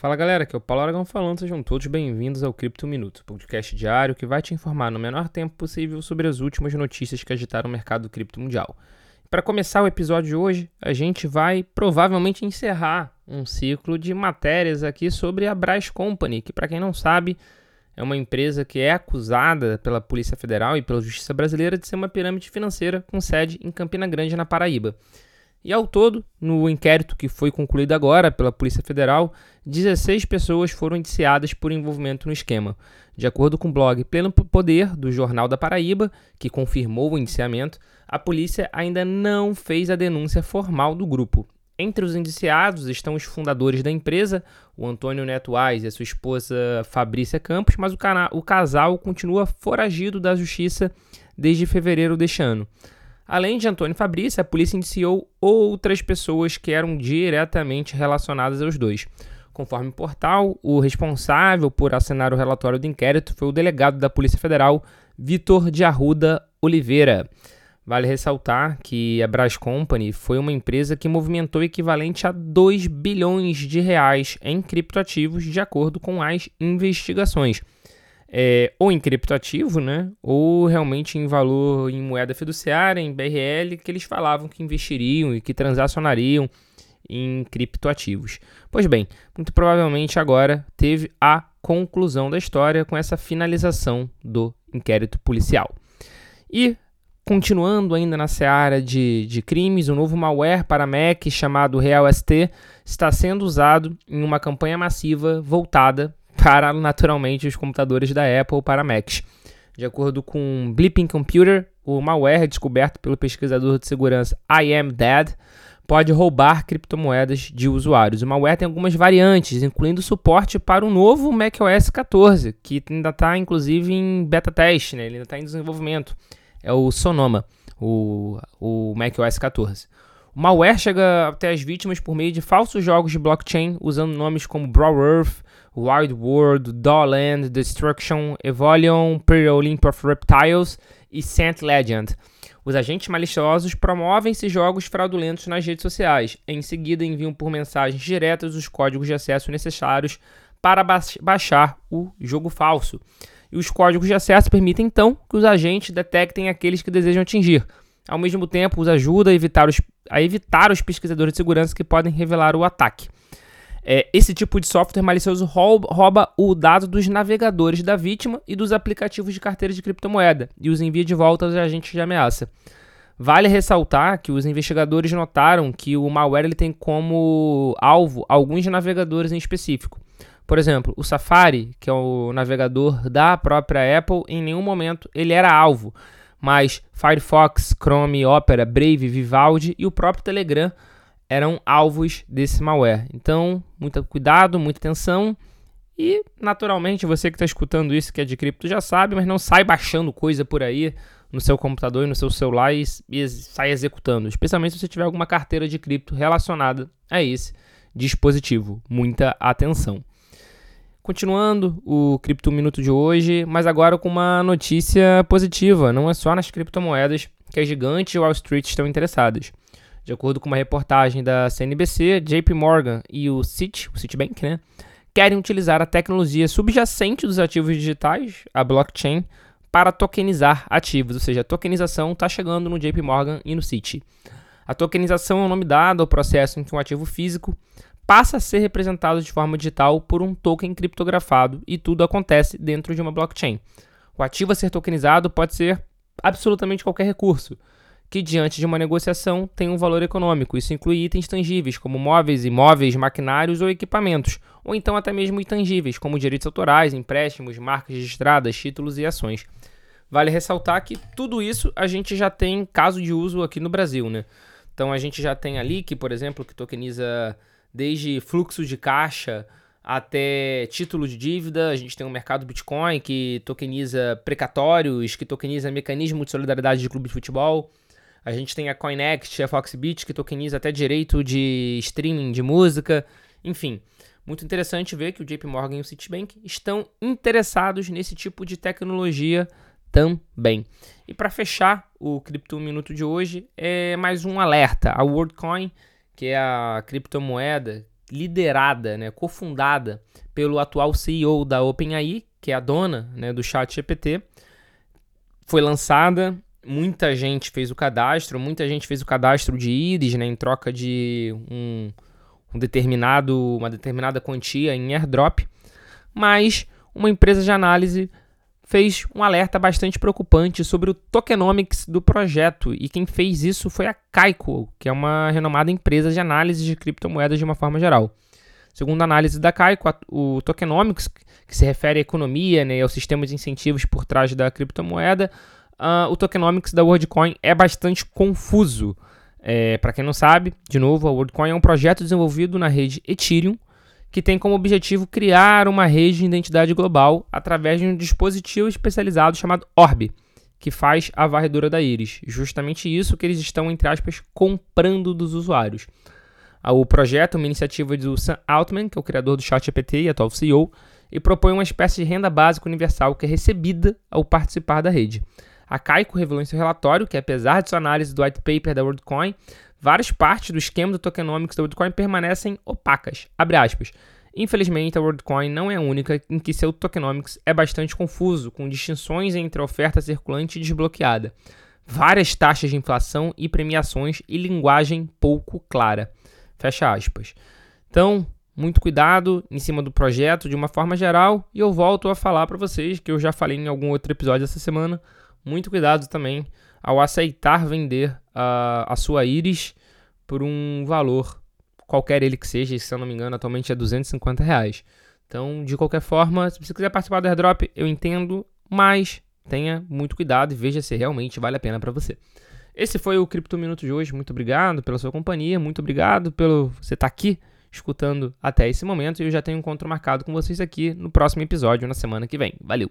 Fala galera, aqui é o Paulo Aragão falando, sejam todos bem-vindos ao Cripto Minuto, podcast diário que vai te informar no menor tempo possível sobre as últimas notícias que agitaram o mercado cripto mundial. Para começar o episódio de hoje, a gente vai provavelmente encerrar um ciclo de matérias aqui sobre a Braz Company, que para quem não sabe, é uma empresa que é acusada pela Polícia Federal e pela Justiça Brasileira de ser uma pirâmide financeira com sede em Campina Grande, na Paraíba. E ao todo, no inquérito que foi concluído agora pela Polícia Federal, 16 pessoas foram indiciadas por envolvimento no esquema. De acordo com o blog Pleno Poder do Jornal da Paraíba, que confirmou o indiciamento, a polícia ainda não fez a denúncia formal do grupo. Entre os indiciados estão os fundadores da empresa, o Antônio Neto Ais e a sua esposa Fabrícia Campos, mas o, o casal continua foragido da justiça desde fevereiro deste ano. Além de Antônio Fabrício, a polícia indiciou outras pessoas que eram diretamente relacionadas aos dois. Conforme o portal, o responsável por assinar o relatório do inquérito foi o delegado da Polícia Federal, Vitor de Arruda Oliveira. Vale ressaltar que a Brás Company foi uma empresa que movimentou equivalente a 2 bilhões de reais em criptoativos, de acordo com as investigações é, ou em criptoativo, né? Ou realmente em valor em moeda fiduciária, em BRL, que eles falavam que investiriam e que transacionariam em criptoativos. Pois bem, muito provavelmente agora teve a conclusão da história com essa finalização do inquérito policial. E continuando ainda na seara de, de crimes, um novo malware para Mac chamado RealST está sendo usado em uma campanha massiva voltada para naturalmente os computadores da Apple para Macs. De acordo com Blipping Computer, o malware descoberto pelo pesquisador de segurança I Am Dead pode roubar criptomoedas de usuários. O malware tem algumas variantes, incluindo suporte para o novo macOS 14, que ainda está inclusive em beta teste, né? ele ainda está em desenvolvimento. É o Sonoma, o, o macOS 14. O malware chega até as vítimas por meio de falsos jogos de blockchain, usando nomes como Brawl Earth, Wild World, Dollland, Destruction, Evolion, Pre-Olymp of Reptiles e Saint Legend. Os agentes maliciosos promovem esses jogos fraudulentos nas redes sociais. Em seguida, enviam por mensagens diretas os códigos de acesso necessários para ba baixar o jogo falso. E os códigos de acesso permitem então que os agentes detectem aqueles que desejam atingir. Ao mesmo tempo, os ajuda a evitar os, a evitar os pesquisadores de segurança que podem revelar o ataque. É, esse tipo de software malicioso rouba o dado dos navegadores da vítima e dos aplicativos de carteira de criptomoeda e os envia de volta aos agentes de ameaça. Vale ressaltar que os investigadores notaram que o malware ele tem como alvo alguns navegadores em específico. Por exemplo, o Safari, que é o navegador da própria Apple, em nenhum momento ele era alvo, mas Firefox, Chrome, Opera, Brave, Vivaldi e o próprio Telegram eram alvos desse malware. Então, muito cuidado, muita atenção. E, naturalmente, você que está escutando isso, que é de cripto, já sabe, mas não sai baixando coisa por aí no seu computador e no seu celular e, e sai executando. Especialmente se você tiver alguma carteira de cripto relacionada a esse dispositivo. Muita atenção. Continuando o Cripto Minuto de hoje, mas agora com uma notícia positiva. Não é só nas criptomoedas que as gigantes Wall Street estão interessadas. De acordo com uma reportagem da CNBC, JP Morgan e o Citi, o Citibank, né, querem utilizar a tecnologia subjacente dos ativos digitais, a blockchain, para tokenizar ativos, ou seja, a tokenização está chegando no JP Morgan e no Citi. A tokenização é o nome dado ao processo em que um ativo físico passa a ser representado de forma digital por um token criptografado e tudo acontece dentro de uma blockchain. O ativo a ser tokenizado pode ser absolutamente qualquer recurso, que, diante de uma negociação, tem um valor econômico. Isso inclui itens tangíveis, como móveis, imóveis, maquinários ou equipamentos, ou então até mesmo intangíveis, como direitos autorais, empréstimos, marcas registradas, títulos e ações. Vale ressaltar que tudo isso a gente já tem caso de uso aqui no Brasil, né? Então a gente já tem ali que, por exemplo, que tokeniza desde fluxo de caixa até título de dívida. A gente tem o mercado Bitcoin que tokeniza precatórios, que tokeniza mecanismo de solidariedade de clube de futebol. A gente tem a CoinExt, a Foxbit, que tokeniza até direito de streaming de música. Enfim, muito interessante ver que o JP Morgan e o Citibank estão interessados nesse tipo de tecnologia também. E para fechar o Cripto Minuto de hoje, é mais um alerta. A WorldCoin, que é a criptomoeda liderada, né, cofundada pelo atual CEO da OpenAI, que é a dona né, do ChatGPT. Foi lançada, muita gente fez o cadastro, muita gente fez o cadastro de íris né, em troca de um, um determinado, uma determinada quantia em airdrop, mas uma empresa de análise fez um alerta bastante preocupante sobre o tokenomics do projeto, e quem fez isso foi a Kaiko, que é uma renomada empresa de análise de criptomoedas de uma forma geral. Segundo a análise da Kaiko, o tokenomics, que se refere à economia né, e ao sistema de incentivos por trás da criptomoeda, uh, o tokenomics da WorldCoin é bastante confuso. É, Para quem não sabe, de novo, a WorldCoin é um projeto desenvolvido na rede Ethereum, que tem como objetivo criar uma rede de identidade global através de um dispositivo especializado chamado Orb, que faz a varredura da íris. Justamente isso que eles estão, entre aspas, comprando dos usuários. O projeto é uma iniciativa do Sam Altman, que é o criador do ChatGPT e atual CEO, e propõe uma espécie de renda básica universal que é recebida ao participar da rede. A Kaiko revelou em seu relatório que, apesar de sua análise do white paper da WorldCoin, várias partes do esquema do tokenomics da WorldCoin permanecem opacas. Infelizmente, a WorldCoin não é a única em que seu tokenomics é bastante confuso, com distinções entre oferta circulante e desbloqueada, várias taxas de inflação e premiações e linguagem pouco clara. Fecha aspas. Então, muito cuidado em cima do projeto de uma forma geral, e eu volto a falar para vocês que eu já falei em algum outro episódio essa semana. Muito cuidado também ao aceitar vender a, a sua íris por um valor, qualquer ele que seja, se eu não me engano, atualmente é 250 reais. Então, de qualquer forma, se você quiser participar do airdrop, eu entendo, mas tenha muito cuidado e veja se realmente vale a pena para você. Esse foi o Cripto Minuto de hoje. Muito obrigado pela sua companhia, muito obrigado pelo você estar tá aqui escutando até esse momento. E eu já tenho um encontro marcado com vocês aqui no próximo episódio, na semana que vem. Valeu!